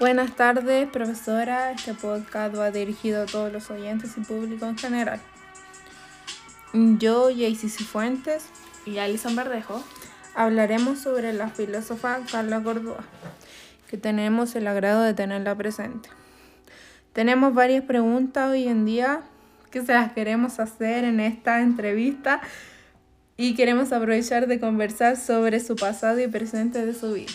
Buenas tardes, profesora. Este podcast va dirigido a todos los oyentes y público en general. Yo, Jaycee Fuentes, y Alison Verdejo hablaremos sobre la filósofa Carla Cordúa, que tenemos el agrado de tenerla presente. Tenemos varias preguntas hoy en día que se las queremos hacer en esta entrevista y queremos aprovechar de conversar sobre su pasado y presente de su vida.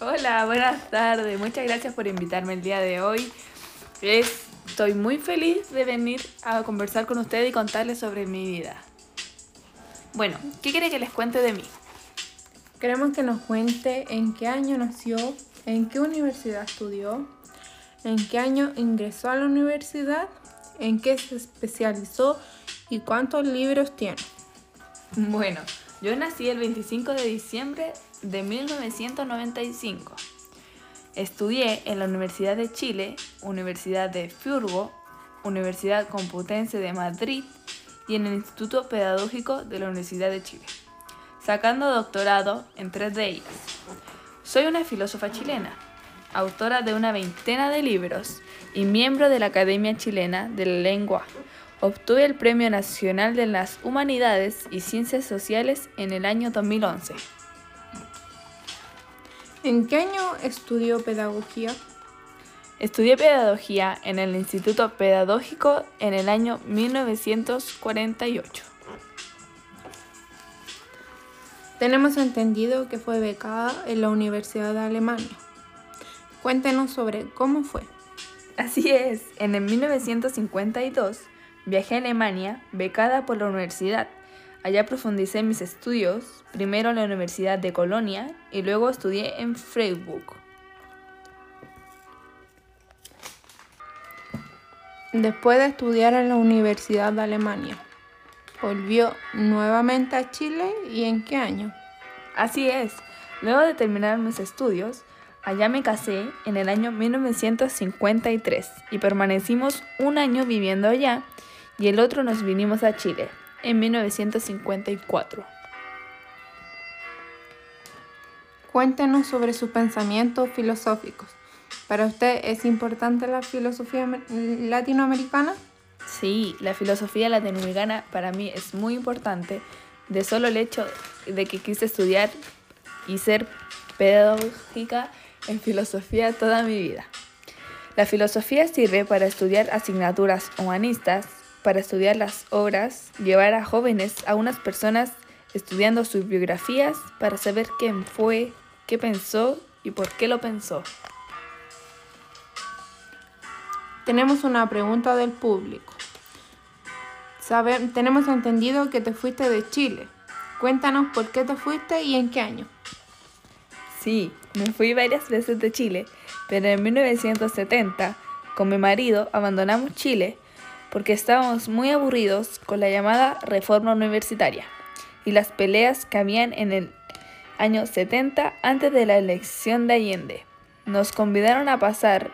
Hola, buenas tardes. Muchas gracias por invitarme el día de hoy. Estoy muy feliz de venir a conversar con ustedes y contarles sobre mi vida. Bueno, ¿qué quiere que les cuente de mí? Queremos que nos cuente en qué año nació, en qué universidad estudió, en qué año ingresó a la universidad, en qué se especializó y cuántos libros tiene. Bueno, yo nací el 25 de diciembre de 1995. Estudié en la Universidad de Chile, Universidad de Friburgo, Universidad Computense de Madrid y en el Instituto Pedagógico de la Universidad de Chile, sacando doctorado en tres de ellas. Soy una filósofa chilena, autora de una veintena de libros y miembro de la Academia Chilena de la Lengua. Obtuve el Premio Nacional de las Humanidades y Ciencias Sociales en el año 2011. ¿En qué año estudió pedagogía? Estudié pedagogía en el Instituto Pedagógico en el año 1948. Tenemos entendido que fue becada en la Universidad de Alemania. Cuéntenos sobre cómo fue. Así es, en el 1952 viajé a Alemania becada por la universidad Allá profundicé mis estudios, primero en la Universidad de Colonia y luego estudié en Freiburg. Después de estudiar en la Universidad de Alemania, volvió nuevamente a Chile y en qué año? Así es, luego de terminar mis estudios, allá me casé en el año 1953 y permanecimos un año viviendo allá y el otro nos vinimos a Chile en 1954. Cuéntenos sobre sus pensamientos filosóficos. ¿Para usted es importante la filosofía latinoamericana? Sí, la filosofía latinoamericana para mí es muy importante, de solo el hecho de que quise estudiar y ser pedagógica en filosofía toda mi vida. La filosofía sirve para estudiar asignaturas humanistas, para estudiar las obras, llevar a jóvenes, a unas personas estudiando sus biografías para saber quién fue, qué pensó y por qué lo pensó. Tenemos una pregunta del público. tenemos entendido que te fuiste de Chile. Cuéntanos por qué te fuiste y en qué año. Sí, me fui varias veces de Chile, pero en 1970, con mi marido, abandonamos Chile porque estábamos muy aburridos con la llamada reforma universitaria y las peleas que habían en el año 70 antes de la elección de Allende. Nos convidaron a pasar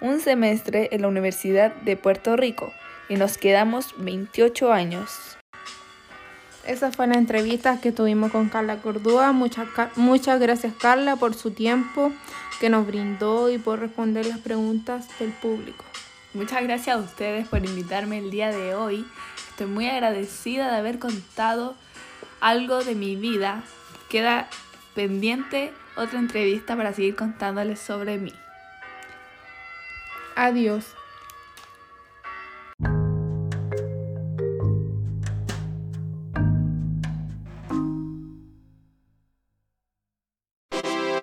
un semestre en la Universidad de Puerto Rico y nos quedamos 28 años. Esa fue la entrevista que tuvimos con Carla Cordúa. Muchas, muchas gracias Carla por su tiempo que nos brindó y por responder las preguntas del público. Muchas gracias a ustedes por invitarme el día de hoy. Estoy muy agradecida de haber contado algo de mi vida. Queda pendiente otra entrevista para seguir contándoles sobre mí. Adiós.